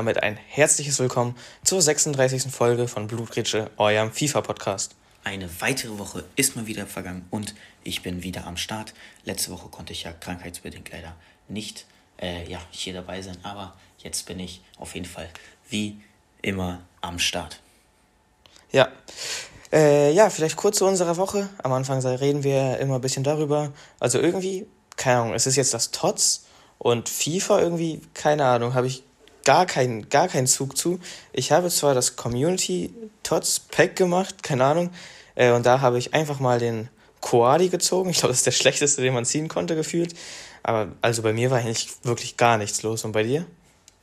Damit ein herzliches Willkommen zur 36. Folge von Blutgritsche, eurem FIFA-Podcast. Eine weitere Woche ist mal wieder vergangen und ich bin wieder am Start. Letzte Woche konnte ich ja krankheitsbedingt leider nicht äh, ja, hier dabei sein, aber jetzt bin ich auf jeden Fall wie immer am Start. Ja. Äh, ja, vielleicht kurz zu unserer Woche. Am Anfang reden wir immer ein bisschen darüber. Also irgendwie, keine Ahnung, es ist jetzt das TOTS und FIFA irgendwie, keine Ahnung, habe ich gar keinen gar keinen Zug zu. Ich habe zwar das Community TOTS Pack gemacht, keine Ahnung, äh, und da habe ich einfach mal den Koadi gezogen. Ich glaube, das ist der schlechteste, den man ziehen konnte, gefühlt. Aber also bei mir war eigentlich wirklich gar nichts los. Und bei dir?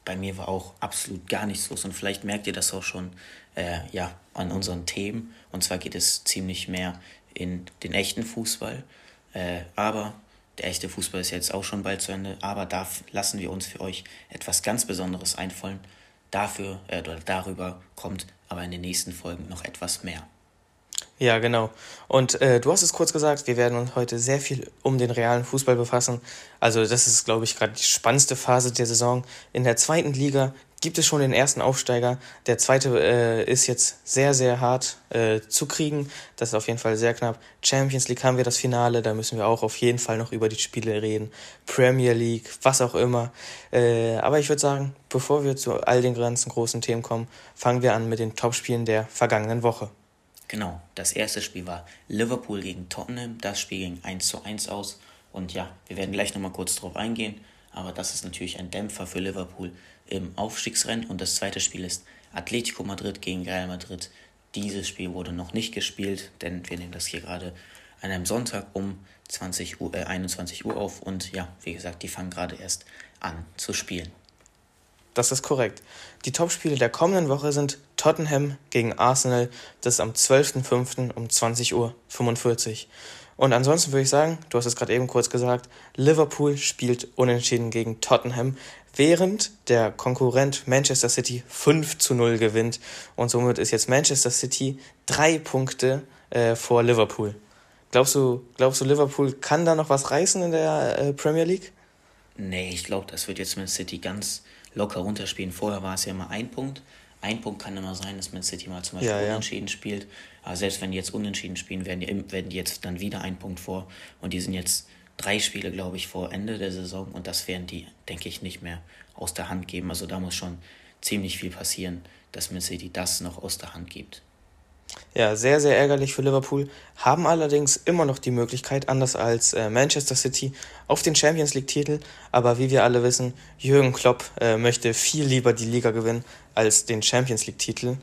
Bei mir war auch absolut gar nichts los. Und vielleicht merkt ihr das auch schon äh, ja, an unseren Themen. Und zwar geht es ziemlich mehr in den echten Fußball. Äh, aber der echte Fußball ist jetzt auch schon bald zu Ende. Aber da lassen wir uns für euch etwas ganz Besonderes einfallen. Dafür äh, darüber kommt aber in den nächsten Folgen noch etwas mehr. Ja, genau. Und äh, du hast es kurz gesagt, wir werden uns heute sehr viel um den realen Fußball befassen. Also das ist, glaube ich, gerade die spannendste Phase der Saison. In der zweiten Liga gibt es schon den ersten Aufsteiger. Der zweite äh, ist jetzt sehr, sehr hart äh, zu kriegen. Das ist auf jeden Fall sehr knapp. Champions League haben wir das Finale, da müssen wir auch auf jeden Fall noch über die Spiele reden. Premier League, was auch immer. Äh, aber ich würde sagen, bevor wir zu all den ganzen großen Themen kommen, fangen wir an mit den Topspielen der vergangenen Woche. Genau, das erste Spiel war Liverpool gegen Tottenham. Das Spiel ging 1 zu 1 aus. Und ja, wir werden gleich nochmal kurz drauf eingehen. Aber das ist natürlich ein Dämpfer für Liverpool im Aufstiegsrennen. Und das zweite Spiel ist Atletico Madrid gegen Real Madrid. Dieses Spiel wurde noch nicht gespielt, denn wir nehmen das hier gerade an einem Sonntag um 20 Uhr, äh, 21 Uhr auf. Und ja, wie gesagt, die fangen gerade erst an zu spielen. Das ist korrekt. Die Topspiele der kommenden Woche sind Tottenham gegen Arsenal. Das ist am 12.05. um 20.45 Uhr. Und ansonsten würde ich sagen, du hast es gerade eben kurz gesagt, Liverpool spielt unentschieden gegen Tottenham, während der Konkurrent Manchester City 5 zu 0 gewinnt. Und somit ist jetzt Manchester City drei Punkte äh, vor Liverpool. Glaubst du, glaubst du, Liverpool kann da noch was reißen in der äh, Premier League? Nee, ich glaube, das wird jetzt Man City ganz locker runterspielen. Vorher war es ja immer ein Punkt. Ein Punkt kann immer sein, dass Man City mal zum Beispiel ja, unentschieden ja. spielt. Aber selbst wenn die jetzt unentschieden spielen, werden die, werden die jetzt dann wieder ein Punkt vor. Und die sind jetzt drei Spiele, glaube ich, vor Ende der Saison. Und das werden die, denke ich, nicht mehr aus der Hand geben. Also da muss schon ziemlich viel passieren, dass Man City das noch aus der Hand gibt. Ja, sehr, sehr ärgerlich für Liverpool, haben allerdings immer noch die Möglichkeit, anders als äh, Manchester City, auf den Champions League-Titel. Aber wie wir alle wissen, Jürgen Klopp äh, möchte viel lieber die Liga gewinnen als den Champions League-Titel.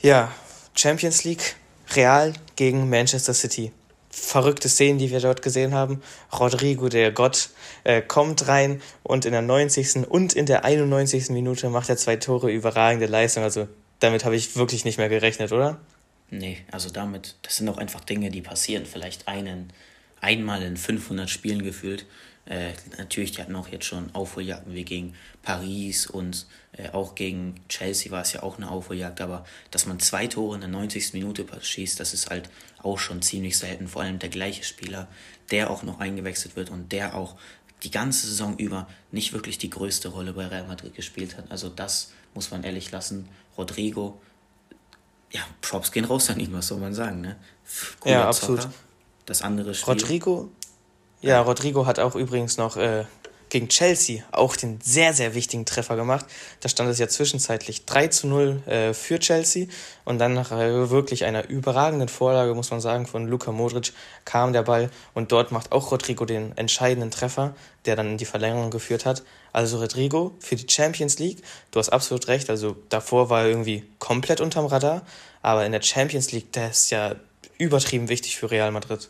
Ja, Champions League, Real gegen Manchester City. Verrückte Szenen, die wir dort gesehen haben. Rodrigo, der Gott, äh, kommt rein und in der 90. und in der 91. Minute macht er zwei Tore, überragende Leistung. Also damit habe ich wirklich nicht mehr gerechnet, oder? Nee, also damit, das sind auch einfach Dinge, die passieren. Vielleicht einen, einmal in 500 Spielen gefühlt. Äh, natürlich, die hatten auch jetzt schon Aufholjagden wie gegen Paris und äh, auch gegen Chelsea war es ja auch eine Aufholjagd, aber dass man zwei Tore in der 90. Minute schießt, das ist halt auch schon ziemlich selten. Vor allem der gleiche Spieler, der auch noch eingewechselt wird und der auch die ganze Saison über nicht wirklich die größte Rolle bei Real Madrid gespielt hat. Also das muss man ehrlich lassen. Rodrigo, ja, Props gehen raus an ihn, was soll man sagen, ne? Cooler ja, absolut. Zocker. Das andere Spiel. Rodrigo, ja, Rodrigo hat auch übrigens noch äh, gegen Chelsea auch den sehr, sehr wichtigen Treffer gemacht. Da stand es ja zwischenzeitlich 3 zu 0 äh, für Chelsea und dann nach äh, wirklich einer überragenden Vorlage, muss man sagen, von Luka Modric kam der Ball und dort macht auch Rodrigo den entscheidenden Treffer, der dann in die Verlängerung geführt hat. Also Rodrigo für die Champions League, du hast absolut recht, also davor war er irgendwie komplett unterm Radar, aber in der Champions League, der ist ja übertrieben wichtig für Real Madrid.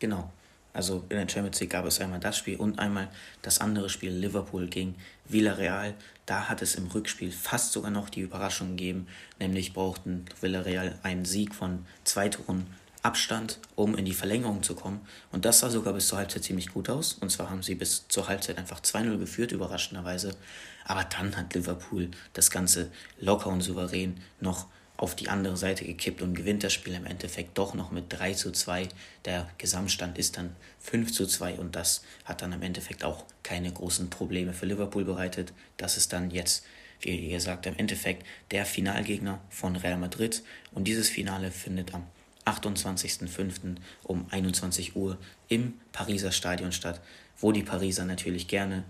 Genau. Also in der Champions League gab es einmal das Spiel und einmal das andere Spiel Liverpool gegen Villarreal. Da hat es im Rückspiel fast sogar noch die Überraschung gegeben, nämlich brauchten Villarreal einen Sieg von zwei Toren Abstand, um in die Verlängerung zu kommen. Und das sah sogar bis zur Halbzeit ziemlich gut aus. Und zwar haben sie bis zur Halbzeit einfach 2-0 geführt, überraschenderweise. Aber dann hat Liverpool das Ganze locker und souverän noch auf die andere Seite gekippt und gewinnt das Spiel im Endeffekt doch noch mit 3 zu 2. Der Gesamtstand ist dann 5 zu 2 und das hat dann im Endeffekt auch keine großen Probleme für Liverpool bereitet. Das ist dann jetzt, wie gesagt, im Endeffekt der Finalgegner von Real Madrid und dieses Finale findet am 28.05. um 21 Uhr im Pariser Stadion statt, wo die Pariser natürlich gerne,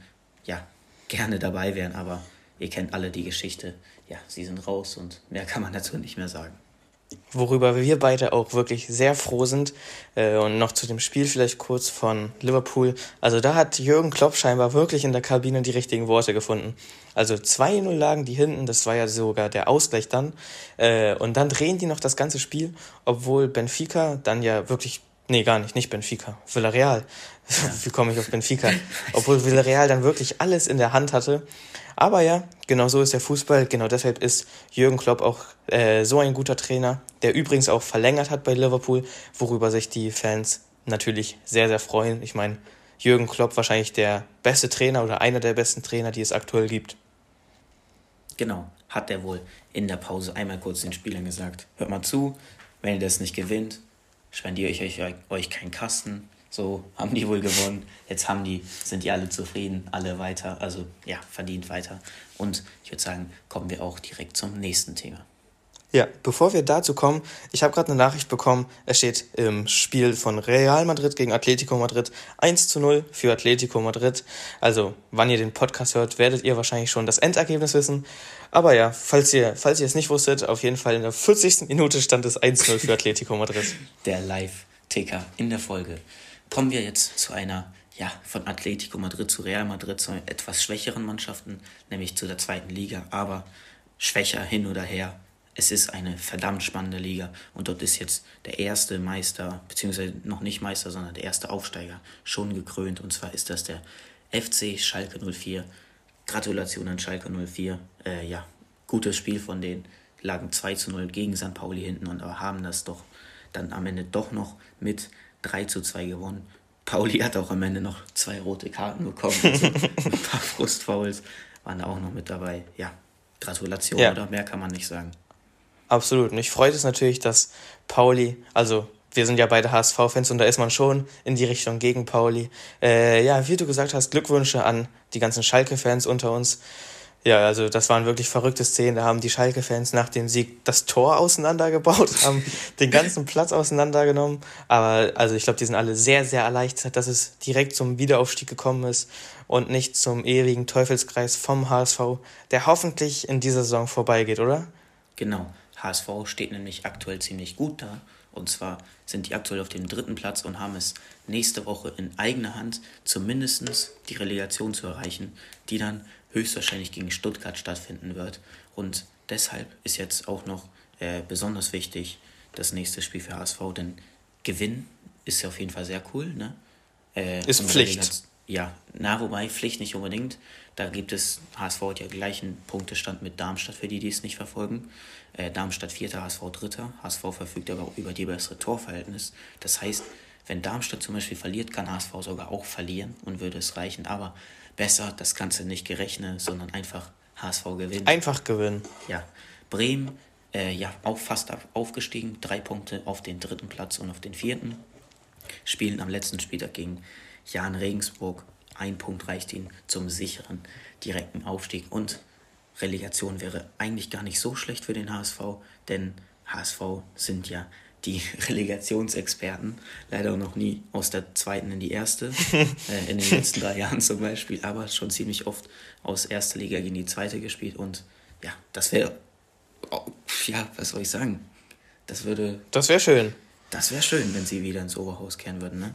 ja, gerne dabei wären, aber ihr kennt alle die Geschichte. Ja, sie sind raus und mehr kann man dazu nicht mehr sagen. Worüber wir beide auch wirklich sehr froh sind. Äh, und noch zu dem Spiel vielleicht kurz von Liverpool. Also da hat Jürgen Klopp scheinbar wirklich in der Kabine die richtigen Worte gefunden. Also 2-0 lagen die hinten, das war ja sogar der Ausgleich dann. Äh, und dann drehen die noch das ganze Spiel, obwohl Benfica dann ja wirklich Nee, gar nicht, nicht Benfica. Villarreal. Wie komme ich auf Benfica? Obwohl Villarreal dann wirklich alles in der Hand hatte. Aber ja, genau so ist der Fußball. Genau deshalb ist Jürgen Klopp auch äh, so ein guter Trainer, der übrigens auch verlängert hat bei Liverpool, worüber sich die Fans natürlich sehr, sehr freuen. Ich meine, Jürgen Klopp wahrscheinlich der beste Trainer oder einer der besten Trainer, die es aktuell gibt. Genau, hat er wohl in der Pause einmal kurz den Spielern gesagt. Hört mal zu, wenn ihr das nicht gewinnt, spendiere ich euch, euch keinen Kasten. So haben die wohl gewonnen. Jetzt haben die, sind die alle zufrieden, alle weiter. Also ja, verdient weiter. Und ich würde sagen, kommen wir auch direkt zum nächsten Thema. Ja, bevor wir dazu kommen, ich habe gerade eine Nachricht bekommen, es steht im Spiel von Real Madrid gegen Atletico Madrid 1 zu 0 für Atletico Madrid. Also, wann ihr den Podcast hört, werdet ihr wahrscheinlich schon das Endergebnis wissen. Aber ja, falls ihr, falls ihr es nicht wusstet, auf jeden Fall in der 40. Minute stand es 1-0 für Atletico Madrid. Der Live-Ticker in der Folge. Kommen wir jetzt zu einer, ja, von Atletico Madrid zu Real Madrid, zu etwas schwächeren Mannschaften, nämlich zu der zweiten Liga, aber schwächer hin oder her es ist eine verdammt spannende Liga und dort ist jetzt der erste Meister, beziehungsweise noch nicht Meister, sondern der erste Aufsteiger schon gekrönt und zwar ist das der FC Schalke 04. Gratulation an Schalke 04. Äh, ja, gutes Spiel von denen. Lagen 2 zu 0 gegen St. Pauli hinten und haben das doch dann am Ende doch noch mit 3 zu 2 gewonnen. Pauli hat auch am Ende noch zwei rote Karten bekommen. Also ein paar Frustfouls waren da auch noch mit dabei. Ja, Gratulation ja. oder mehr kann man nicht sagen. Absolut. Und ich freue es natürlich, dass Pauli, also wir sind ja beide HSV-Fans und da ist man schon in die Richtung gegen Pauli. Äh, ja, wie du gesagt hast, Glückwünsche an die ganzen Schalke-Fans unter uns. Ja, also das waren wirklich verrückte Szenen. Da haben die Schalke-Fans nach dem Sieg das Tor auseinandergebaut, haben den ganzen Platz auseinandergenommen. Aber also ich glaube, die sind alle sehr, sehr erleichtert, dass es direkt zum Wiederaufstieg gekommen ist und nicht zum ewigen Teufelskreis vom HSV, der hoffentlich in dieser Saison vorbeigeht, oder? Genau. HSV steht nämlich aktuell ziemlich gut da. Und zwar sind die aktuell auf dem dritten Platz und haben es nächste Woche in eigener Hand, zumindest die Relegation zu erreichen, die dann höchstwahrscheinlich gegen Stuttgart stattfinden wird. Und deshalb ist jetzt auch noch äh, besonders wichtig das nächste Spiel für HSV, denn Gewinn ist ja auf jeden Fall sehr cool. Ne? Äh, ist Pflicht. Ja, na, wobei Pflicht nicht unbedingt. Da gibt es, HSV hat ja gleichen Punktestand mit Darmstadt, für die, die es nicht verfolgen. Äh, Darmstadt vierter, HSV dritter. HSV verfügt aber auch über die bessere Torverhältnis. Das heißt, wenn Darmstadt zum Beispiel verliert, kann HSV sogar auch verlieren und würde es reichen. Aber besser, das Ganze nicht gerechnet, sondern einfach HSV gewinnen. Einfach gewinnen. Ja. Bremen, äh, ja, auch fast aufgestiegen. Drei Punkte auf den dritten Platz und auf den vierten. Spielen am letzten Spieltag gegen Jan Regensburg. Ein Punkt reicht ihnen zum sicheren direkten Aufstieg und Relegation wäre eigentlich gar nicht so schlecht für den HSV, denn HSV sind ja die Relegationsexperten, leider noch nie aus der zweiten in die erste, äh, in den letzten drei Jahren zum Beispiel, aber schon ziemlich oft aus erster Liga in die zweite gespielt und ja, das wäre, oh, ja, was soll ich sagen? Das würde. Das wäre schön. Das wäre schön, wenn sie wieder ins Oberhaus kehren würden, ne?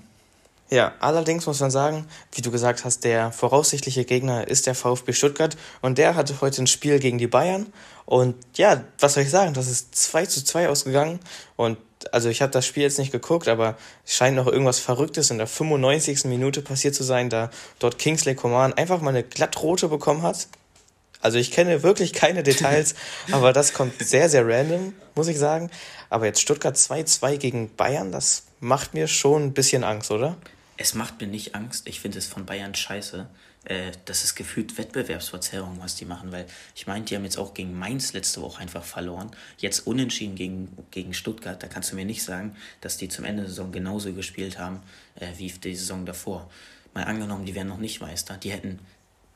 Ja, allerdings muss man sagen, wie du gesagt hast, der voraussichtliche Gegner ist der VfB Stuttgart und der hatte heute ein Spiel gegen die Bayern. Und ja, was soll ich sagen, das ist 2 zu 2 ausgegangen. Und also ich habe das Spiel jetzt nicht geguckt, aber es scheint noch irgendwas Verrücktes in der 95. Minute passiert zu sein, da dort Kingsley Coman einfach mal eine glattrote bekommen hat. Also ich kenne wirklich keine Details, aber das kommt sehr, sehr random, muss ich sagen. Aber jetzt Stuttgart 2-2 gegen Bayern, das macht mir schon ein bisschen Angst, oder? Es macht mir nicht Angst. Ich finde es von Bayern scheiße, äh, das ist gefühlt Wettbewerbsverzerrung, was die machen, weil ich meine, die haben jetzt auch gegen Mainz letzte Woche einfach verloren. Jetzt unentschieden gegen, gegen Stuttgart, da kannst du mir nicht sagen, dass die zum Ende der Saison genauso gespielt haben äh, wie die Saison davor. Mal angenommen, die wären noch nicht Meister, die hätten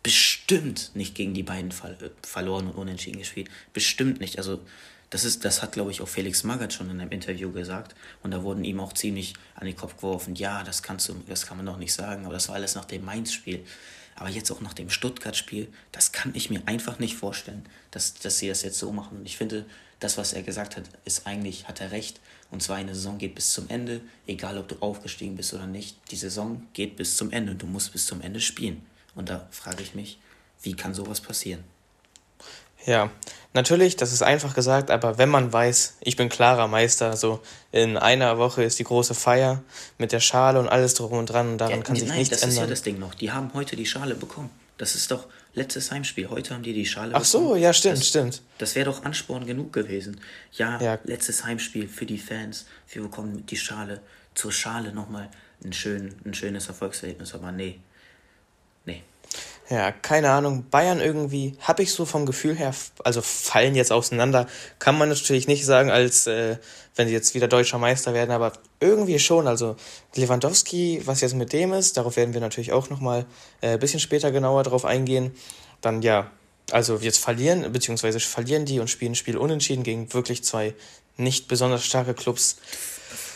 bestimmt nicht gegen die beiden ver verloren und unentschieden gespielt. Bestimmt nicht. Also das ist, das hat, glaube ich, auch Felix Magath schon in einem Interview gesagt. Und da wurden ihm auch ziemlich an den Kopf geworfen, ja, das kannst du, das kann man doch nicht sagen, aber das war alles nach dem Mainz-Spiel. Aber jetzt auch nach dem Stuttgart-Spiel, das kann ich mir einfach nicht vorstellen, dass, dass sie das jetzt so machen. Und ich finde, das, was er gesagt hat, ist eigentlich, hat er recht. Und zwar eine Saison geht bis zum Ende, egal ob du aufgestiegen bist oder nicht. Die Saison geht bis zum Ende und du musst bis zum Ende spielen. Und da frage ich mich, wie kann sowas passieren? Ja, natürlich, das ist einfach gesagt, aber wenn man weiß, ich bin klarer Meister, so in einer Woche ist die große Feier mit der Schale und alles drum und dran und daran ja, kann sich nein, nichts ändern. Das ist ja das Ding noch. Die haben heute die Schale bekommen. Das ist doch letztes Heimspiel. Heute haben die die Schale Ach bekommen. Ach so, ja, stimmt, das, stimmt. Das wäre doch Ansporn genug gewesen. Ja, ja, letztes Heimspiel für die Fans. Wir bekommen die Schale. Zur Schale nochmal ein, schön, ein schönes Erfolgserlebnis. Aber nee. Ja, keine Ahnung. Bayern irgendwie, habe ich so vom Gefühl her, also fallen jetzt auseinander. Kann man natürlich nicht sagen, als äh, wenn sie jetzt wieder deutscher Meister werden, aber irgendwie schon. Also Lewandowski, was jetzt mit dem ist, darauf werden wir natürlich auch nochmal ein äh, bisschen später genauer drauf eingehen. Dann ja, also jetzt verlieren, beziehungsweise verlieren die und spielen ein Spiel unentschieden gegen wirklich zwei nicht besonders starke Clubs.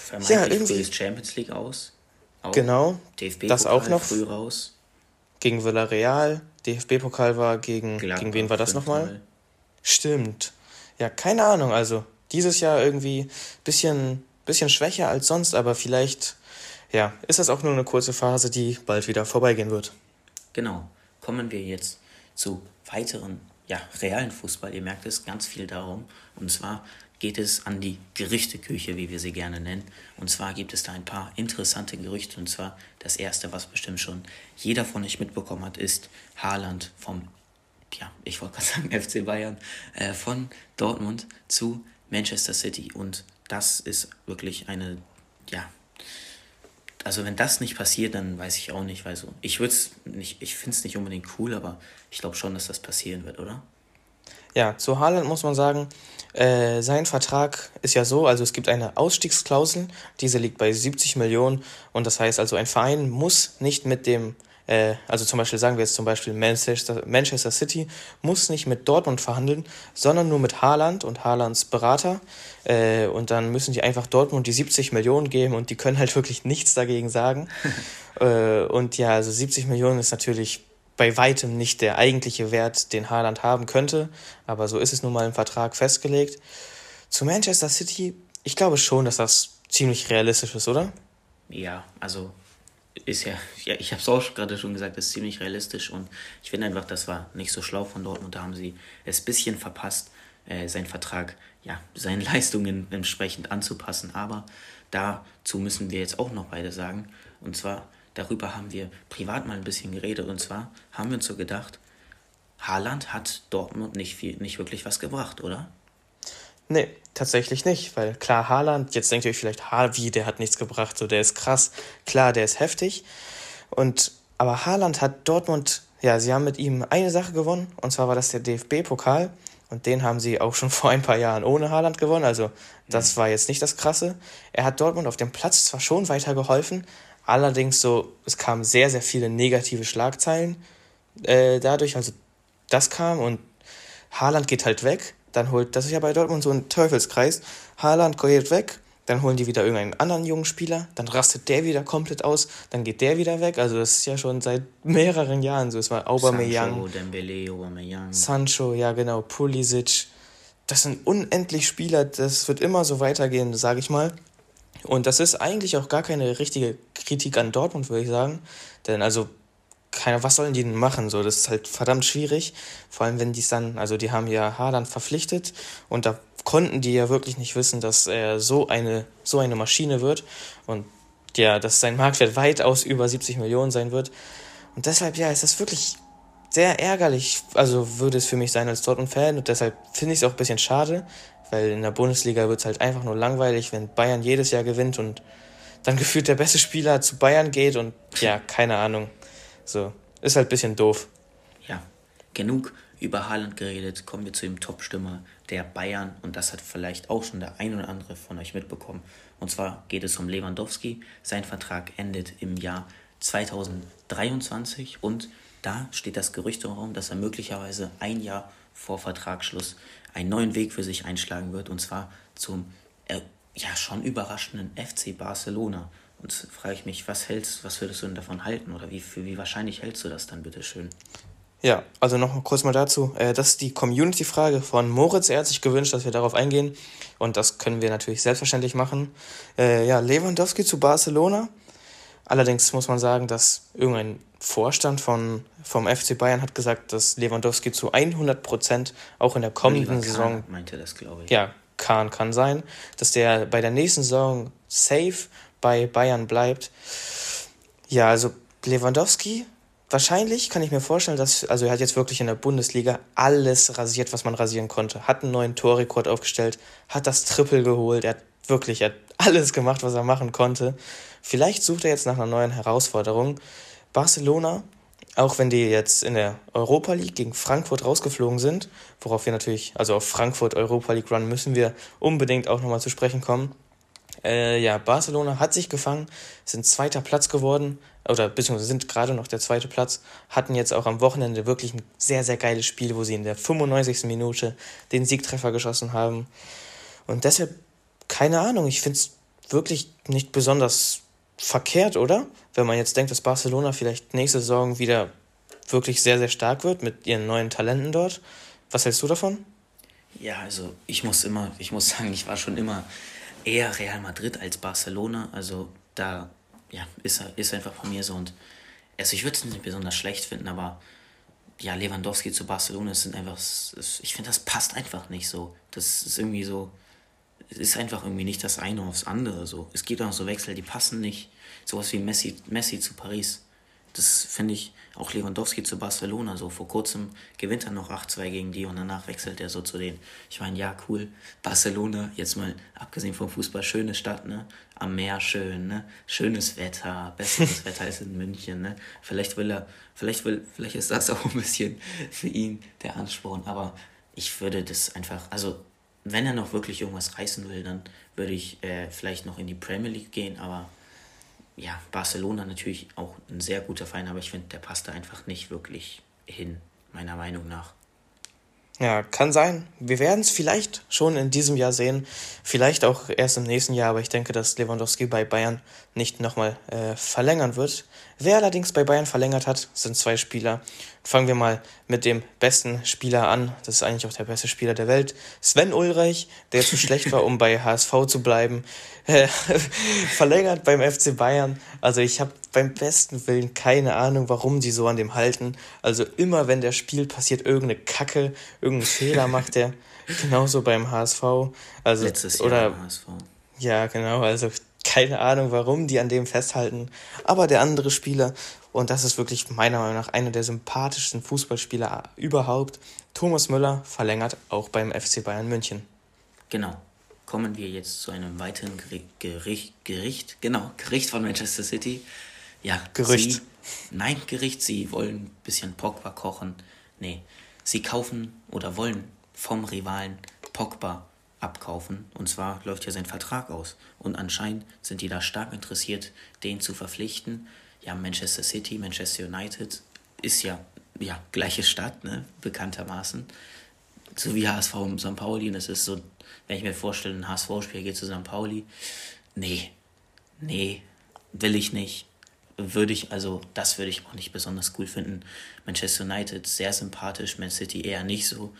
Vermeintlich ja, irgendwie. Champions League aus. Auch. Genau. DFB das auch noch. Früh raus gegen Villarreal. DFB-Pokal war gegen, gegen wen war das nochmal? Stimmt. Ja, keine Ahnung. Also dieses Jahr irgendwie bisschen, bisschen schwächer als sonst, aber vielleicht ja, ist das auch nur eine kurze Phase, die bald wieder vorbeigehen wird. Genau. Kommen wir jetzt zu weiteren, ja, realen Fußball. Ihr merkt es ganz viel darum. Und zwar geht es an die Gerüchteküche, wie wir sie gerne nennen. Und zwar gibt es da ein paar interessante Gerüchte. Und zwar das erste, was bestimmt schon jeder von euch mitbekommen hat, ist Haaland vom, ja, ich wollte gerade sagen FC Bayern, äh, von Dortmund zu Manchester City. Und das ist wirklich eine, ja, also wenn das nicht passiert, dann weiß ich auch nicht, weil so, ich würde es nicht, ich finde es nicht unbedingt cool, aber ich glaube schon, dass das passieren wird, oder? Ja, zu Haaland muss man sagen, äh, sein Vertrag ist ja so, also es gibt eine Ausstiegsklausel, diese liegt bei 70 Millionen und das heißt also ein Verein muss nicht mit dem, äh, also zum Beispiel sagen wir jetzt zum Beispiel Manchester, Manchester City, muss nicht mit Dortmund verhandeln, sondern nur mit Haaland und Haalands Berater. Äh, und dann müssen die einfach Dortmund die 70 Millionen geben und die können halt wirklich nichts dagegen sagen. Äh, und ja, also 70 Millionen ist natürlich bei weitem nicht der eigentliche Wert, den Haaland haben könnte, aber so ist es nun mal im Vertrag festgelegt. Zu Manchester City, ich glaube schon, dass das ziemlich realistisch ist, oder? Ja, also ist ja, ja ich habe es auch gerade schon gesagt, ist ziemlich realistisch und ich finde einfach, das war nicht so schlau von Dortmund, da haben sie es ein bisschen verpasst, äh, seinen Vertrag, ja, seinen Leistungen entsprechend anzupassen, aber dazu müssen wir jetzt auch noch beide sagen, und zwar darüber haben wir privat mal ein bisschen geredet. Und zwar haben wir uns so gedacht, Haaland hat Dortmund nicht, viel, nicht wirklich was gebracht, oder? Nee, tatsächlich nicht, weil klar, Haaland, jetzt denkt ihr euch vielleicht, ha, wie, der hat nichts gebracht, so, der ist krass. Klar, der ist heftig. Und, aber Haaland hat Dortmund, ja, sie haben mit ihm eine Sache gewonnen, und zwar war das der DFB-Pokal. Und den haben sie auch schon vor ein paar Jahren ohne Haaland gewonnen. Also, das war jetzt nicht das Krasse. Er hat Dortmund auf dem Platz zwar schon weitergeholfen, Allerdings so, es kamen sehr, sehr viele negative Schlagzeilen äh, dadurch. Also das kam und Haaland geht halt weg. Dann holt, das ist ja bei Dortmund so ein Teufelskreis. Haaland geht weg, dann holen die wieder irgendeinen anderen jungen Spieler, dann rastet der wieder komplett aus, dann geht der wieder weg. Also das ist ja schon seit mehreren Jahren so. Es war Aubameyang, Sancho, Dembele, Aubameyang. Sancho, ja genau, Pulisic. Das sind unendlich Spieler, das wird immer so weitergehen, sage ich mal. Und das ist eigentlich auch gar keine richtige Kritik an Dortmund, würde ich sagen. Denn also, keine, was sollen die denn machen? So, das ist halt verdammt schwierig. Vor allem, wenn die es dann, also die haben ja Haaland verpflichtet und da konnten die ja wirklich nicht wissen, dass er so eine, so eine Maschine wird und ja, dass sein Marktwert weitaus über 70 Millionen sein wird. Und deshalb, ja, ist das wirklich sehr ärgerlich, also würde es für mich sein als Dortmund-Fan und deshalb finde ich es auch ein bisschen schade, weil in der Bundesliga wird es halt einfach nur langweilig, wenn Bayern jedes Jahr gewinnt und dann gefühlt der beste Spieler zu Bayern geht und ja, keine Ahnung. So. ist halt ein bisschen doof. Ja, genug über Haaland geredet, kommen wir zu dem Top-Stürmer der Bayern und das hat vielleicht auch schon der ein oder andere von euch mitbekommen. Und zwar geht es um Lewandowski. Sein Vertrag endet im Jahr 2023 und da steht das Gerücht im Raum, dass er möglicherweise ein Jahr vor Vertragsschluss einen neuen Weg für sich einschlagen wird und zwar zum äh, ja schon überraschenden FC Barcelona. Und frage ich mich, was hältst, was würdest du denn davon halten oder wie, für wie wahrscheinlich hältst du das dann bitte schön? Ja, also noch kurz mal dazu. Äh, das ist die Community-Frage von Moritz. Er hat sich gewünscht, dass wir darauf eingehen. Und das können wir natürlich selbstverständlich machen. Äh, ja, Lewandowski zu Barcelona. Allerdings muss man sagen, dass irgendein Vorstand von, vom FC Bayern hat gesagt, dass Lewandowski zu 100 Prozent auch in der kommenden Saison. Meinte das, glaube ich. Ja, Kahn kann sein, dass der bei der nächsten Saison safe bei Bayern bleibt. Ja, also Lewandowski wahrscheinlich kann ich mir vorstellen, dass, also er hat jetzt wirklich in der Bundesliga alles rasiert, was man rasieren konnte. Hat einen neuen Torrekord aufgestellt, hat das Triple geholt, er hat wirklich, er hat alles gemacht, was er machen konnte. Vielleicht sucht er jetzt nach einer neuen Herausforderung. Barcelona, auch wenn die jetzt in der Europa League gegen Frankfurt rausgeflogen sind, worauf wir natürlich, also auf Frankfurt Europa League Run müssen wir unbedingt auch nochmal zu sprechen kommen. Äh, ja, Barcelona hat sich gefangen, sind zweiter Platz geworden, oder beziehungsweise sind gerade noch der zweite Platz, hatten jetzt auch am Wochenende wirklich ein sehr, sehr geiles Spiel, wo sie in der 95. Minute den Siegtreffer geschossen haben. Und deshalb, keine Ahnung, ich finde es wirklich nicht besonders verkehrt, oder? Wenn man jetzt denkt, dass Barcelona vielleicht nächste Saison wieder wirklich sehr, sehr stark wird mit ihren neuen Talenten dort. Was hältst du davon? Ja, also ich muss immer, ich muss sagen, ich war schon immer eher Real Madrid als Barcelona. Also da ja, ist, ist einfach von mir so. Und also ich würde es nicht besonders schlecht finden, aber ja, Lewandowski zu Barcelona sind einfach, ich finde, das passt einfach nicht so. Das ist irgendwie so, es ist einfach irgendwie nicht das eine aufs andere so. Es gibt auch so Wechsel, die passen nicht. Sowas wie Messi, Messi zu Paris. Das finde ich auch Lewandowski zu Barcelona so. Vor kurzem gewinnt er noch 8-2 gegen die und danach wechselt er so zu denen. Ich meine, ja, cool. Barcelona, jetzt mal abgesehen vom Fußball, schöne Stadt, ne? Am Meer schön, ne? Schönes Wetter, besseres Wetter als in München, ne? Vielleicht will er, vielleicht will, vielleicht ist das auch ein bisschen für ihn der Ansporn, aber ich würde das einfach, also wenn er noch wirklich irgendwas reißen will, dann würde ich äh, vielleicht noch in die Premier League gehen, aber ja, Barcelona natürlich auch ein sehr guter Verein, aber ich finde, der passt da einfach nicht wirklich hin, meiner Meinung nach. Ja, kann sein. Wir werden es vielleicht schon in diesem Jahr sehen, vielleicht auch erst im nächsten Jahr, aber ich denke, dass Lewandowski bei Bayern nicht nochmal äh, verlängern wird. Wer allerdings bei Bayern verlängert hat, sind zwei Spieler. Fangen wir mal mit dem besten Spieler an. Das ist eigentlich auch der beste Spieler der Welt. Sven Ulreich, der zu schlecht war, um bei HSV zu bleiben, verlängert beim FC Bayern. Also ich habe beim besten Willen keine Ahnung, warum die so an dem halten. Also immer, wenn der Spiel passiert, irgendeine Kacke, irgendeinen Fehler macht der. Genauso beim HSV. Also, Letztes Jahr oder, HSV. Ja, genau. Also keine Ahnung, warum die an dem festhalten. Aber der andere Spieler, und das ist wirklich meiner Meinung nach einer der sympathischsten Fußballspieler überhaupt, Thomas Müller verlängert auch beim FC Bayern München. Genau. Kommen wir jetzt zu einem weiteren Gericht, Gericht, genau, Gericht von Manchester City. Ja, Gerücht. Sie, nein, Gericht, sie wollen ein bisschen Pogba kochen. Nee, sie kaufen oder wollen vom Rivalen Pogba abkaufen. Und zwar läuft ja sein Vertrag aus. Und anscheinend sind die da stark interessiert, den zu verpflichten. Ja, Manchester City, Manchester United ist ja, ja gleiche Stadt, ne, bekanntermaßen. So wie HSV und St. Pauli. Und es ist so, wenn ich mir vorstelle, ein HSV-Spiel geht zu St. Pauli. Nee, nee, will ich nicht. Würde ich, also das würde ich auch nicht besonders cool finden. Manchester United sehr sympathisch, Man City eher nicht so.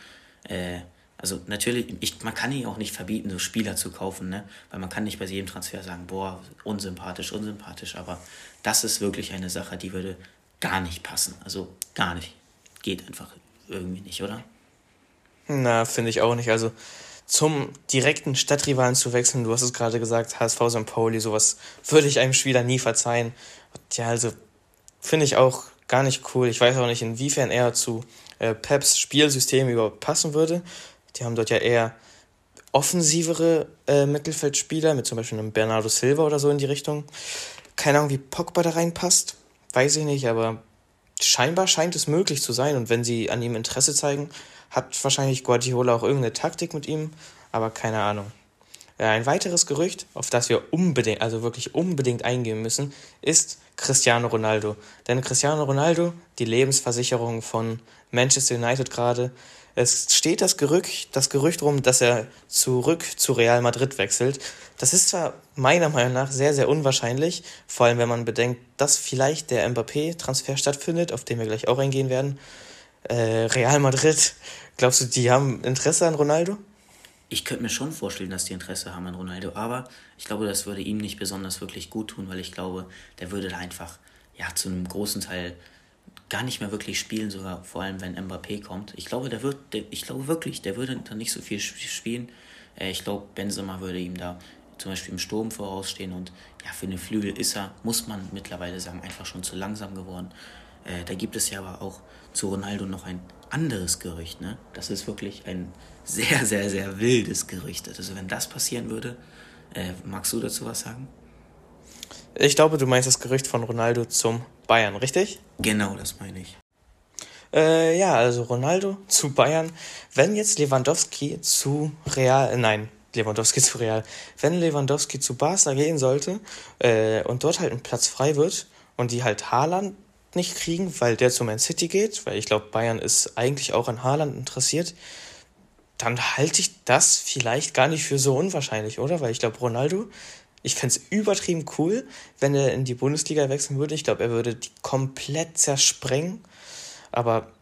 Äh, also natürlich, ich, man kann ihn auch nicht verbieten, so Spieler zu kaufen, ne? Weil man kann nicht bei jedem Transfer sagen, boah, unsympathisch, unsympathisch, aber das ist wirklich eine Sache, die würde gar nicht passen. Also gar nicht. Geht einfach irgendwie nicht, oder? Na, finde ich auch nicht. Also zum direkten Stadtrivalen zu wechseln, du hast es gerade gesagt, HSV St. Pauli, sowas würde ich einem Spieler nie verzeihen. Ja, also finde ich auch gar nicht cool. Ich weiß auch nicht, inwiefern er zu äh, Peps Spielsystem überhaupt passen würde. Die haben dort ja eher offensivere äh, Mittelfeldspieler, mit zum Beispiel einem Bernardo Silva oder so in die Richtung. Keine Ahnung, wie Pogba da reinpasst. Weiß ich nicht, aber scheinbar scheint es möglich zu sein. Und wenn sie an ihm Interesse zeigen, hat wahrscheinlich Guardiola auch irgendeine Taktik mit ihm, aber keine Ahnung. Ein weiteres Gerücht, auf das wir unbedingt, also wirklich unbedingt eingehen müssen, ist Cristiano Ronaldo. Denn Cristiano Ronaldo, die Lebensversicherung von Manchester United gerade, es steht das Gerücht, das Gerücht rum, dass er zurück zu Real Madrid wechselt. Das ist zwar meiner Meinung nach sehr, sehr unwahrscheinlich, vor allem wenn man bedenkt, dass vielleicht der Mbappé-Transfer stattfindet, auf den wir gleich auch eingehen werden. Äh, Real Madrid, glaubst du, die haben Interesse an Ronaldo? Ich könnte mir schon vorstellen, dass die Interesse haben an Ronaldo, aber ich glaube, das würde ihm nicht besonders wirklich gut tun, weil ich glaube, der würde da einfach ja zu einem großen Teil gar nicht mehr wirklich spielen, sogar vor allem wenn Mbappé kommt. Ich glaube, der wird, der, ich glaube wirklich, der würde da nicht so viel spielen. Äh, ich glaube, Benzema würde ihm da zum Beispiel im Sturm vorausstehen und ja, für eine Flügel ist er, muss man mittlerweile sagen, einfach schon zu langsam geworden. Äh, da gibt es ja aber auch zu Ronaldo noch ein anderes Gerücht, ne? Das ist wirklich ein sehr, sehr, sehr wildes Gerücht. Also wenn das passieren würde, äh, magst du dazu was sagen? Ich glaube, du meinst das Gerücht von Ronaldo zum Bayern, richtig? Genau, das meine ich. Äh, ja, also Ronaldo zu Bayern. Wenn jetzt Lewandowski zu Real, äh, nein, Lewandowski zu Real, wenn Lewandowski zu Barca gehen sollte äh, und dort halt ein Platz frei wird und die halt Haaland nicht kriegen, weil der zu Man City geht, weil ich glaube, Bayern ist eigentlich auch an Haaland interessiert, dann halte ich das vielleicht gar nicht für so unwahrscheinlich, oder? Weil ich glaube, Ronaldo, ich fände es übertrieben cool, wenn er in die Bundesliga wechseln würde. Ich glaube, er würde die komplett zersprengen. Aber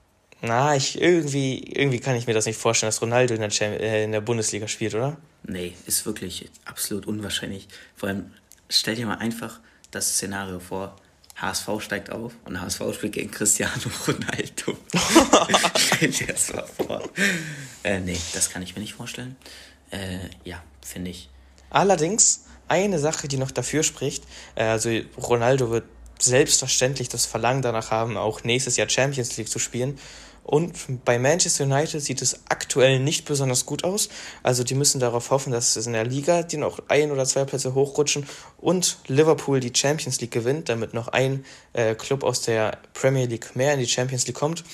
na, ich irgendwie, irgendwie kann ich mir das nicht vorstellen, dass Ronaldo in der, äh, in der Bundesliga spielt, oder? Nee, ist wirklich absolut unwahrscheinlich. Vor allem, stell dir mal einfach das Szenario vor, HSV steigt auf und HSV spielt gegen Cristiano Ronaldo. Stell dir das mal vor. Äh, nee, das kann ich mir nicht vorstellen. Äh, ja, finde ich. Allerdings, eine Sache, die noch dafür spricht, äh, also Ronaldo wird selbstverständlich das Verlangen danach haben, auch nächstes Jahr Champions League zu spielen. Und bei Manchester United sieht es aktuell nicht besonders gut aus. Also die müssen darauf hoffen, dass es in der Liga die noch ein oder zwei Plätze hochrutschen und Liverpool die Champions League gewinnt, damit noch ein äh, Club aus der Premier League mehr in die Champions League kommt.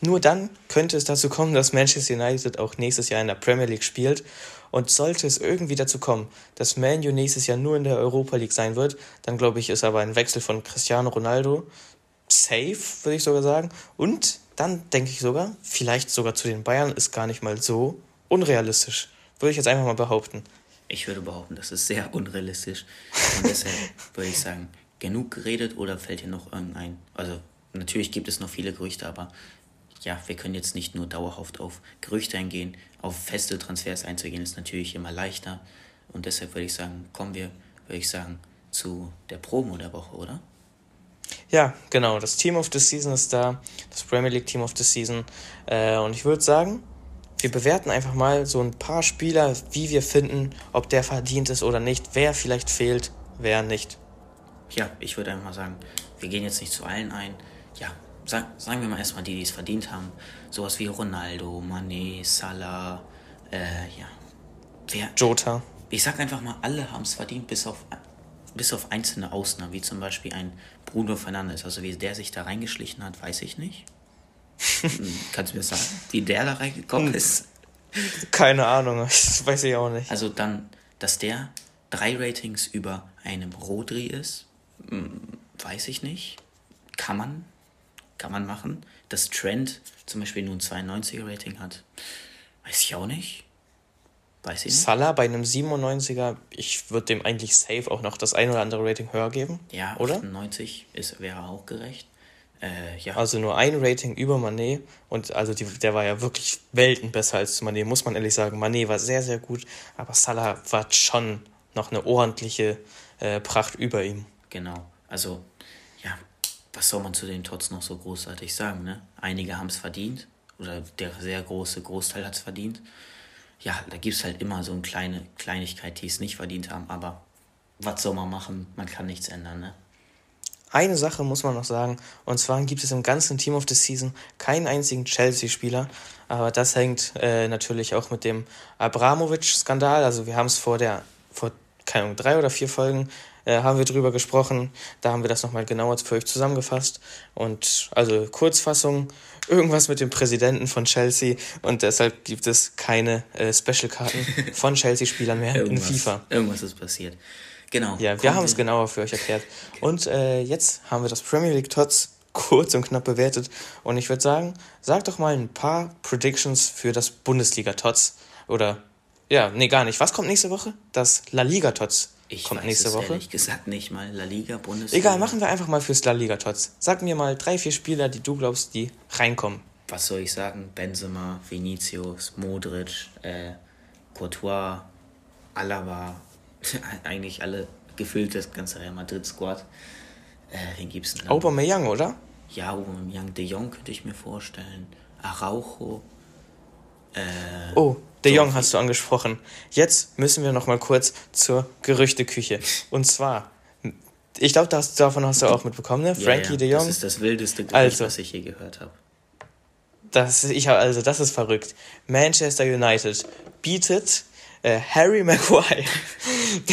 Nur dann könnte es dazu kommen, dass Manchester United auch nächstes Jahr in der Premier League spielt. Und sollte es irgendwie dazu kommen, dass Man U nächstes Jahr nur in der Europa League sein wird, dann glaube ich, ist aber ein Wechsel von Cristiano Ronaldo safe, würde ich sogar sagen. Und dann denke ich sogar, vielleicht sogar zu den Bayern ist gar nicht mal so unrealistisch. Würde ich jetzt einfach mal behaupten. Ich würde behaupten, das ist sehr unrealistisch. Und deshalb würde ich sagen, genug geredet oder fällt hier noch irgendein? Also natürlich gibt es noch viele Gerüchte, aber ja, wir können jetzt nicht nur dauerhaft auf Gerüchte eingehen. Auf feste Transfers einzugehen ist natürlich immer leichter. Und deshalb würde ich sagen, kommen wir, würde ich sagen, zu der Promo der Woche, oder? Ja, genau. Das Team of the Season ist da. Das Premier League Team of the Season. Äh, und ich würde sagen, wir bewerten einfach mal so ein paar Spieler, wie wir finden, ob der verdient ist oder nicht, wer vielleicht fehlt, wer nicht. Ja, ich würde einfach mal sagen, wir gehen jetzt nicht zu allen ein. Ja, sag, sagen wir mal erstmal die, die es verdient haben. Sowas wie Ronaldo, Mané, Salah, äh, ja. Wer, Jota. Ich sag einfach mal, alle haben es verdient, bis auf bis auf einzelne Ausnahmen, wie zum Beispiel ein Bruno Fernandes. Also wie der sich da reingeschlichen hat, weiß ich nicht. Kannst du mir sagen, wie der da reingekommen hm. ist? Keine Ahnung, das weiß ich auch nicht. Also dann, dass der drei Ratings über einem Rodri ist, hm, weiß ich nicht. Kann man, kann man machen. Dass Trent zum Beispiel nur ein 92er Rating hat, weiß ich auch nicht. Weiß ich nicht. Salah bei einem 97er, ich würde dem eigentlich safe auch noch das ein oder andere Rating höher geben. Ja, oder? 98 ist, wäre auch gerecht. Äh, ja. Also nur ein Rating über Manet und also die, der war ja wirklich Welten besser als Manet, muss man ehrlich sagen. Manet war sehr, sehr gut, aber Salah war schon noch eine ordentliche äh, Pracht über ihm. Genau, also ja, was soll man zu den Tots noch so großartig sagen? Ne? Einige haben es verdient oder der sehr große Großteil hat es verdient ja, da gibt es halt immer so eine kleine Kleinigkeit, die es nicht verdient haben, aber was soll man machen? Man kann nichts ändern, ne? Eine Sache muss man noch sagen, und zwar gibt es im ganzen Team of the Season keinen einzigen Chelsea-Spieler, aber das hängt äh, natürlich auch mit dem Abramovic-Skandal, also wir haben es vor der, vor, keine Ahnung, drei oder vier Folgen äh, haben wir drüber gesprochen. Da haben wir das nochmal genauer für euch zusammengefasst. Und also Kurzfassung, irgendwas mit dem Präsidenten von Chelsea und deshalb gibt es keine äh, Special-Karten von Chelsea-Spielern mehr in FIFA. Irgendwas ist passiert. Genau. Ja, wir haben es genauer für euch erklärt. Okay. Und äh, jetzt haben wir das Premier League Tots kurz und knapp bewertet. Und ich würde sagen, sag doch mal ein paar Predictions für das Bundesliga Tots. Oder, ja, nee, gar nicht. Was kommt nächste Woche? Das La Liga Tots. Ich kommt weiß nächste es Woche. ehrlich gesagt nicht mal. La Liga, Bundesliga. Egal, machen wir einfach mal fürs La Liga Tots. Sag mir mal drei, vier Spieler, die du glaubst, die reinkommen. Was soll ich sagen? Benzema, Vinicius, Modric, äh, Courtois, Alaba, eigentlich alle gefüllt das ganze Real Madrid Squad. Äh, wen gibt's denn? Aubameyang, oder? Ja, Aubameyang, De Jong könnte ich mir vorstellen. Araujo. Äh, oh, De Jong hast du angesprochen. Jetzt müssen wir noch mal kurz zur Gerüchteküche. Und zwar, ich glaube, davon hast du auch mitbekommen, ne? Frankie ja, ja. De Jong. Das ist das wildeste Gerücht, also, was ich je gehört habe. Das, ich hab, also, das ist verrückt. Manchester United bietet äh, Harry Maguire.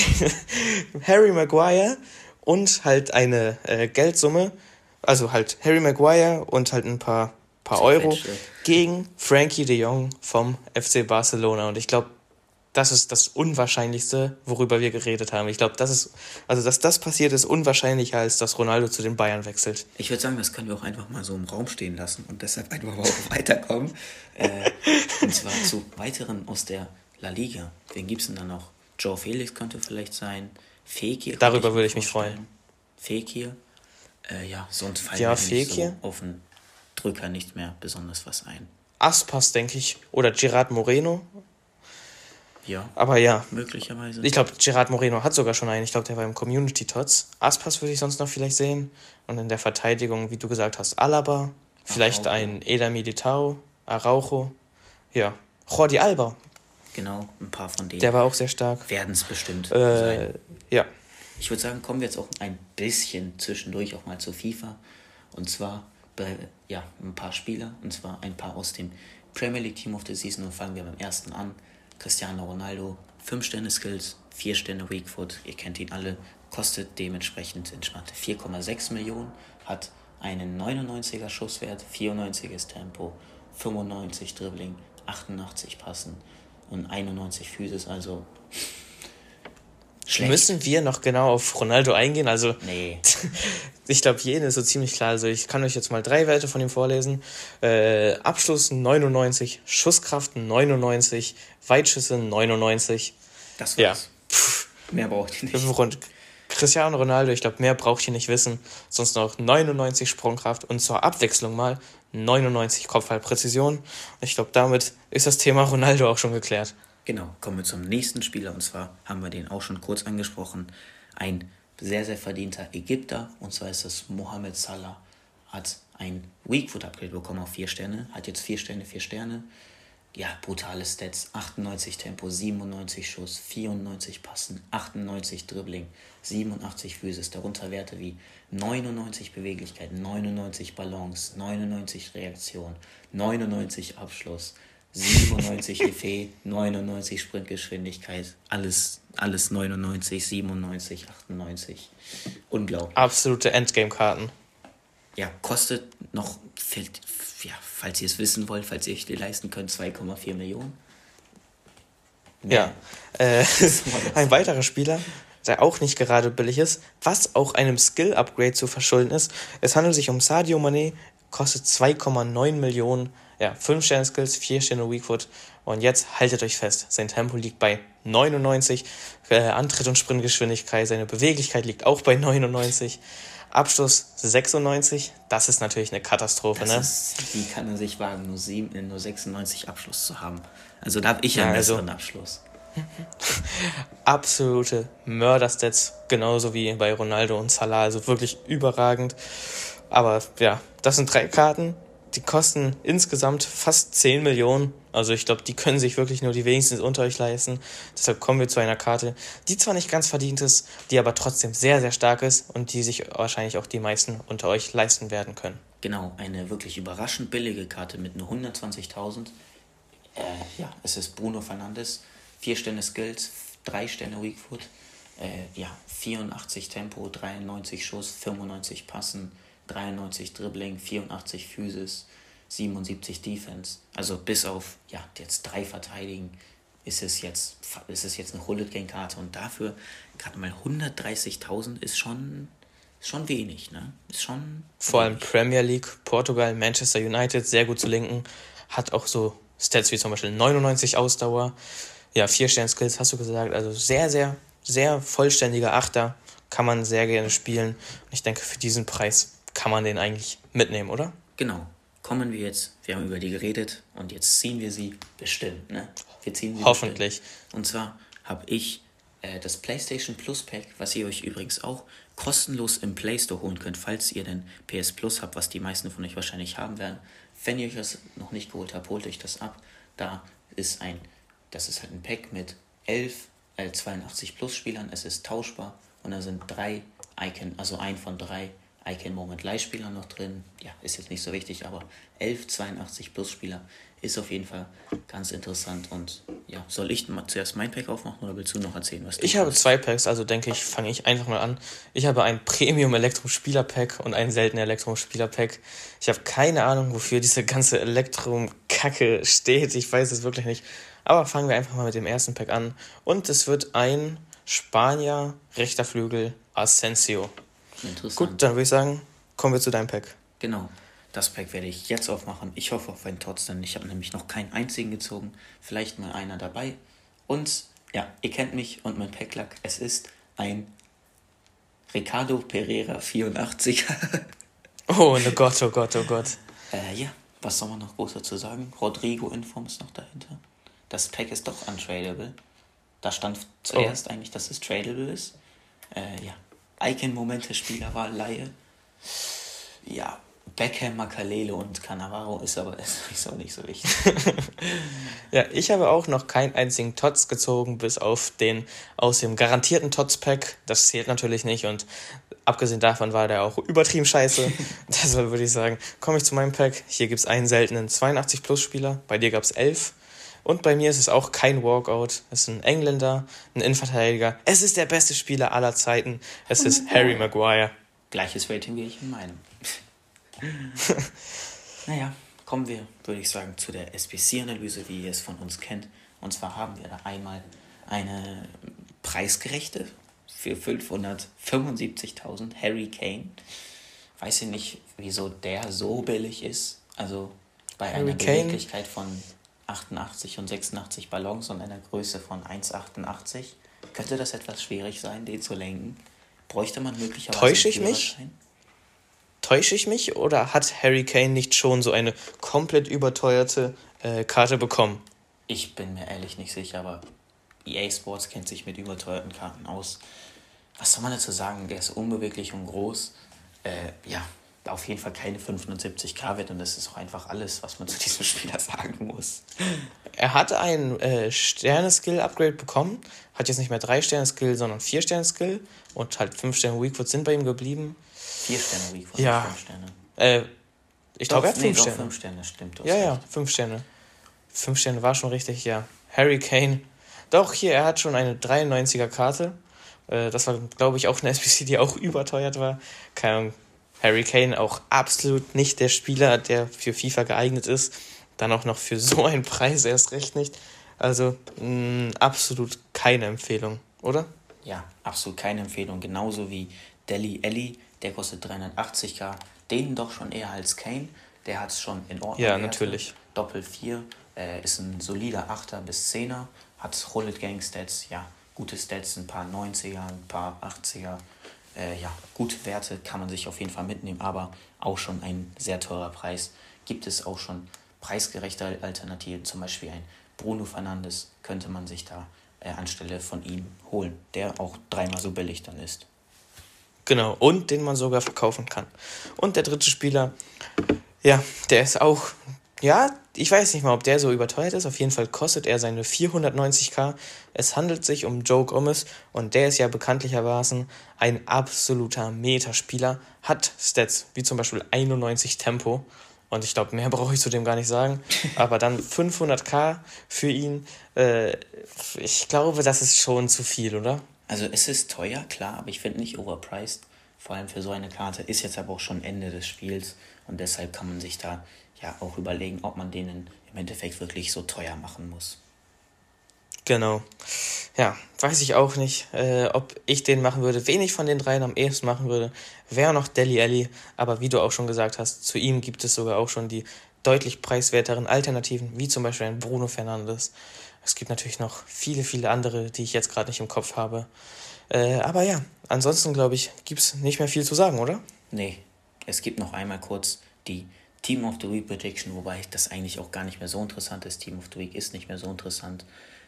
Harry Maguire und halt eine äh, Geldsumme, also halt Harry Maguire und halt ein paar, paar Euro Mensch, gegen Frankie de Jong vom FC Barcelona. Und ich glaube, das ist das Unwahrscheinlichste, worüber wir geredet haben. Ich glaube, das ist, also dass das passiert, ist unwahrscheinlicher, als dass Ronaldo zu den Bayern wechselt. Ich würde sagen, das können wir auch einfach mal so im Raum stehen lassen und deshalb einfach mal weiterkommen. äh, und zwar zu weiteren aus der La Liga. Wen gibt es denn da noch? Joe Felix könnte vielleicht sein. Fekir. Darüber würde ich mich freuen. Fekir. Äh, ja, sonst fällt ja, Fekir. So auf den Drücker nicht mehr besonders was ein. Aspas, denke ich. Oder Gerard Moreno. Ja. Aber ja. Möglicherweise. Ich glaube, Gerard Moreno hat sogar schon einen. Ich glaube, der war im Community Tots. Aspas würde ich sonst noch vielleicht sehen. Und in der Verteidigung, wie du gesagt hast, Alaba. Vielleicht Araujo. ein Eda Militao. Araujo. Ja. Jordi Alba Genau, ein paar von denen. Der war auch sehr stark. Werden es bestimmt äh, sein. Ja. Ich würde sagen, kommen wir jetzt auch ein bisschen zwischendurch auch mal zu FIFA. Und zwar ja, ein paar Spieler. Und zwar ein paar aus dem Premier League Team of the Season. Und fangen wir beim ersten an. Cristiano Ronaldo, 5 Sterne Skills, 4 Sterne Weakfoot. Ihr kennt ihn alle. Kostet dementsprechend entspannte 4,6 Millionen. Hat einen 99er Schusswert, 94er Tempo, 95 Dribbling, 88 Passen und 91 Physis, also Schlecht. Müssen wir noch genau auf Ronaldo eingehen? Also, nee. ich glaube, jene ist so ziemlich klar. Also, ich kann euch jetzt mal drei Werte von ihm vorlesen: äh, Abschluss 99, Schusskraft 99, Weitschüsse 99. Das war's. Ja. Mehr braucht ihr nicht. Rund. Cristiano Ronaldo, ich glaube, mehr braucht ihr nicht wissen. Sonst noch 99 Sprungkraft und zur Abwechslung mal 99 Kopfballpräzision. Ich glaube, damit ist das Thema Ronaldo auch schon geklärt. Genau, kommen wir zum nächsten Spieler und zwar haben wir den auch schon kurz angesprochen. Ein sehr, sehr verdienter Ägypter und zwar ist das Mohamed Salah. Hat ein Weakfoot Upgrade bekommen auf 4 Sterne, hat jetzt 4 Sterne, 4 Sterne. Ja, brutale Stats. 98 Tempo, 97 Schuss, 94 Passen, 98 Dribbling, 87 Physis. Darunter Werte wie 99 Beweglichkeit, 99 Balance, 99 Reaktion, 99 Abschluss, 97 Effet, 99 Sprintgeschwindigkeit, alles, alles 99, 97, 98. Unglaublich. Absolute Endgame-Karten. Ja, kostet noch, ja, falls ihr es wissen wollt, falls ihr euch die leisten könnt, 2,4 Millionen. Ja, äh, ein weiterer Spieler, der auch nicht gerade billig ist, was auch einem Skill-Upgrade zu verschulden ist. Es handelt sich um Sadio Mané, kostet 2,9 Millionen. Ja, 5 Sterne Skills, 4 Sterne Weakfoot. Und jetzt haltet euch fest, sein Tempo liegt bei 99, äh, Antritt- und Sprintgeschwindigkeit, seine Beweglichkeit liegt auch bei 99. Abschluss 96, das ist natürlich eine Katastrophe, das ne? Ist, wie kann er sich wagen, nur, 7, nur 96 Abschluss zu haben? Also da habe ich ja einen also, besseren Abschluss. absolute Mörderstats, genauso wie bei Ronaldo und Salah, also wirklich überragend. Aber ja, das sind drei Karten, die kosten insgesamt fast 10 Millionen. Also ich glaube, die können sich wirklich nur die wenigsten unter euch leisten. Deshalb kommen wir zu einer Karte, die zwar nicht ganz verdient ist, die aber trotzdem sehr, sehr stark ist und die sich wahrscheinlich auch die meisten unter euch leisten werden können. Genau, eine wirklich überraschend billige Karte mit nur 120.000. Äh, ja, es ist Bruno Fernandes. Vier Sterne Skills, drei Sterne Weakfoot. Äh, ja, 84 Tempo, 93 Schuss, 95 Passen, 93 Dribbling, 84 Physis, 77 Defense. Also bis auf ja, jetzt drei Verteidigen ist es jetzt, ist es jetzt eine Hullet Gang Karte und dafür gerade mal 130.000 ist schon, ist schon wenig, ne? Ist schon. Vor allem Premier League, Portugal, Manchester United, sehr gut zu linken. Hat auch so Stats wie zum Beispiel 99 Ausdauer. Ja, 4 Stern Skills hast du gesagt. Also sehr, sehr, sehr vollständiger Achter. Kann man sehr gerne spielen. Und ich denke, für diesen Preis kann man den eigentlich mitnehmen, oder? Genau. Kommen wir jetzt, wir haben über die geredet und jetzt ziehen wir sie bestimmt, ne? Wir ziehen sie Hoffentlich. Bestimmt. Und zwar habe ich äh, das PlayStation Plus Pack, was ihr euch übrigens auch kostenlos im Play Store holen könnt, falls ihr denn PS Plus habt, was die meisten von euch wahrscheinlich haben werden. Wenn ihr euch das noch nicht geholt habt, holt euch das ab. Da ist ein, das ist halt ein Pack mit 11 äh, 82 Plus Spielern. Es ist tauschbar und da sind drei Icon, also ein von drei Icon Moment Leihspieler noch drin. Ja, ist jetzt nicht so wichtig, aber 11 82 Plus Spieler ist auf jeden Fall ganz interessant. Und ja, soll ich mal zuerst mein Pack aufmachen oder willst du noch erzählen, was du Ich habe zwei Packs, also denke ich, fange ich einfach mal an. Ich habe ein Premium Elektrum Spieler Pack und ein seltener Elektrum Spieler Pack. Ich habe keine Ahnung, wofür diese ganze Elektrum Kacke steht. Ich weiß es wirklich nicht. Aber fangen wir einfach mal mit dem ersten Pack an. Und es wird ein Spanier rechter Flügel Asensio. Interessant. Gut, dann würde ich sagen, kommen wir zu deinem Pack. Genau. Das Pack werde ich jetzt aufmachen. Ich hoffe auf einen Tots, denn ich habe nämlich noch keinen einzigen gezogen. Vielleicht mal einer dabei. Und ja, ihr kennt mich und mein Packlack. Es ist ein Ricardo Pereira 84. oh, oh Gott, oh Gott, oh Gott. Äh, ja, was soll man noch groß dazu sagen? Rodrigo Inform ist noch dahinter. Das Pack ist doch untradable. Da stand zuerst oh. eigentlich, dass es tradable ist. Äh, ja, Icon-Momente, Spielerwahl, Laie. Ja, Beckham, Makalele und Cannavaro ist aber ist auch nicht so wichtig. ja, ich habe auch noch keinen einzigen Tots gezogen, bis auf den aus dem garantierten Tots-Pack. Das zählt natürlich nicht und abgesehen davon war der auch übertrieben scheiße. Deshalb würde ich sagen, komme ich zu meinem Pack. Hier gibt es einen seltenen 82-Plus-Spieler, bei dir gab es 11. Und bei mir ist es auch kein Walkout. Es ist ein Engländer, ein Innenverteidiger. Es ist der beste Spieler aller Zeiten. Es ist oh Harry Maguire. Gleiches Rating wie ich in meinem. naja, kommen wir, würde ich sagen, zu der SBC-Analyse, wie ihr es von uns kennt. Und zwar haben wir da einmal eine preisgerechte für 575.000 Harry Kane. Weiß ich nicht, wieso der so billig ist. Also bei Harry einer Beweglichkeit von 88 und 86 Ballons und einer Größe von 1,88. Könnte das etwas schwierig sein, den zu lenken? Bräuchte man möglicherweise. Täusche ich mich? Täusche ich mich oder hat Harry Kane nicht schon so eine komplett überteuerte äh, Karte bekommen? Ich bin mir ehrlich nicht sicher, aber EA Sports kennt sich mit überteuerten Karten aus. Was soll man dazu sagen? Der ist unbeweglich und groß. Äh, ja, auf jeden Fall keine 570k wert und das ist auch einfach alles, was man zu diesem Spieler sagen muss. Er hat ein äh, Sterne-Skill-Upgrade bekommen, hat jetzt nicht mehr 3 Sterne-Skill, sondern 4 Sterne-Skill und halt 5 Sterne Weakfoot sind bei ihm geblieben. 4 Sterne Weakfoot, ja. 5 Sterne. Äh, ich glaube, er hat 5 nee, Sterne. 5 Sterne, stimmt. Ja, ja, 5 Sterne. 5 Sterne war schon richtig, ja. Harry Kane. Doch, hier, er hat schon eine 93er Karte. Äh, das war, glaube ich, auch eine SPC, die auch überteuert war. Keine Ahnung, Harry Kane auch absolut nicht der Spieler, der für FIFA geeignet ist. Dann auch noch für so einen Preis erst recht nicht. Also mh, absolut keine Empfehlung, oder? Ja, absolut keine Empfehlung. Genauso wie Deli Ellie, der kostet 380k. Den doch schon eher als Kane. Der hat es schon in Ordnung. Ja, natürlich. Doppel 4, äh, ist ein solider 8er bis 10er. Hat Rollet Gang Stats, ja, gute Stats, ein paar 90er, ein paar 80er äh, ja, gute Werte kann man sich auf jeden Fall mitnehmen, aber auch schon ein sehr teurer Preis. Gibt es auch schon preisgerechte Alternativen, zum Beispiel ein Bruno Fernandes könnte man sich da äh, anstelle von ihm holen, der auch dreimal so billig dann ist. Genau, und den man sogar verkaufen kann. Und der dritte Spieler, ja, der ist auch ja, ich weiß nicht mal, ob der so überteuert ist. Auf jeden Fall kostet er seine 490k. Es handelt sich um Joe Gomez und der ist ja bekanntlichermaßen ein absoluter Metaspieler. Hat Stats wie zum Beispiel 91 Tempo. Und ich glaube, mehr brauche ich zu dem gar nicht sagen. Aber dann 500k für ihn. Äh, ich glaube, das ist schon zu viel, oder? Also es ist teuer, klar, aber ich finde nicht overpriced. Vor allem für so eine Karte ist jetzt aber auch schon Ende des Spiels und deshalb kann man sich da ja auch überlegen, ob man denen im Endeffekt wirklich so teuer machen muss. Genau. Ja, weiß ich auch nicht, äh, ob ich den machen würde. Wen ich von den dreien am ehesten machen würde, wäre noch Deli Alli. Aber wie du auch schon gesagt hast, zu ihm gibt es sogar auch schon die deutlich preiswerteren Alternativen, wie zum Beispiel ein Bruno Fernandes. Es gibt natürlich noch viele, viele andere, die ich jetzt gerade nicht im Kopf habe. Äh, aber ja, ansonsten glaube ich, gibt es nicht mehr viel zu sagen, oder? Nee, es gibt noch einmal kurz die Team of the Week Prediction, wobei das eigentlich auch gar nicht mehr so interessant ist. Team of the Week ist nicht mehr so interessant.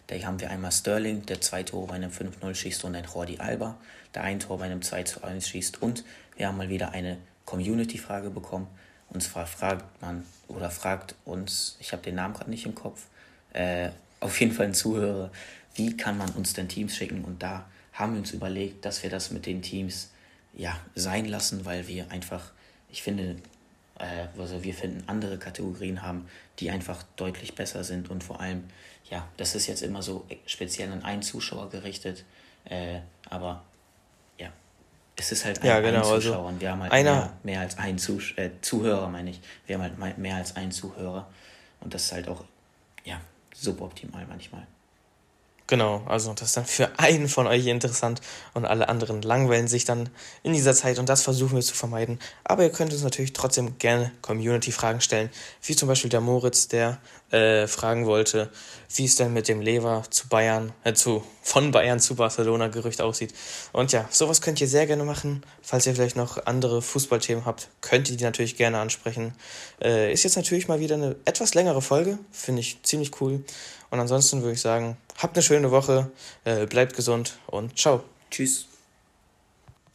Da haben wir einmal Sterling, der zwei Tore bei einem 5-0 schießt und ein Jordi Alba, der ein Tor bei einem 2-1 schießt. Und wir haben mal wieder eine Community-Frage bekommen. Und zwar fragt man oder fragt uns, ich habe den Namen gerade nicht im Kopf, äh, auf jeden Fall ein Zuhörer, wie kann man uns denn Teams schicken? Und da haben wir uns überlegt, dass wir das mit den Teams ja sein lassen, weil wir einfach, ich finde, also wir finden andere Kategorien haben, die einfach deutlich besser sind und vor allem, ja, das ist jetzt immer so speziell an einen Zuschauer gerichtet, äh, aber ja, es ist halt ein, ja, genau, ein also Zuschauer also und wir haben halt einer, mehr, mehr als einen Zusch äh, Zuhörer, meine ich. Wir haben halt mehr als einen Zuhörer und das ist halt auch, ja, suboptimal manchmal. Genau, also das ist dann für einen von euch interessant und alle anderen langweilen sich dann in dieser Zeit und das versuchen wir zu vermeiden. Aber ihr könnt uns natürlich trotzdem gerne Community-Fragen stellen, wie zum Beispiel der Moritz, der äh, fragen wollte, wie es denn mit dem Lever zu Bayern, äh, zu, von Bayern zu Barcelona Gerücht aussieht. Und ja, sowas könnt ihr sehr gerne machen. Falls ihr vielleicht noch andere Fußballthemen habt, könnt ihr die natürlich gerne ansprechen. Äh, ist jetzt natürlich mal wieder eine etwas längere Folge, finde ich ziemlich cool. Und ansonsten würde ich sagen, habt eine schöne Woche, äh, bleibt gesund und ciao. Tschüss.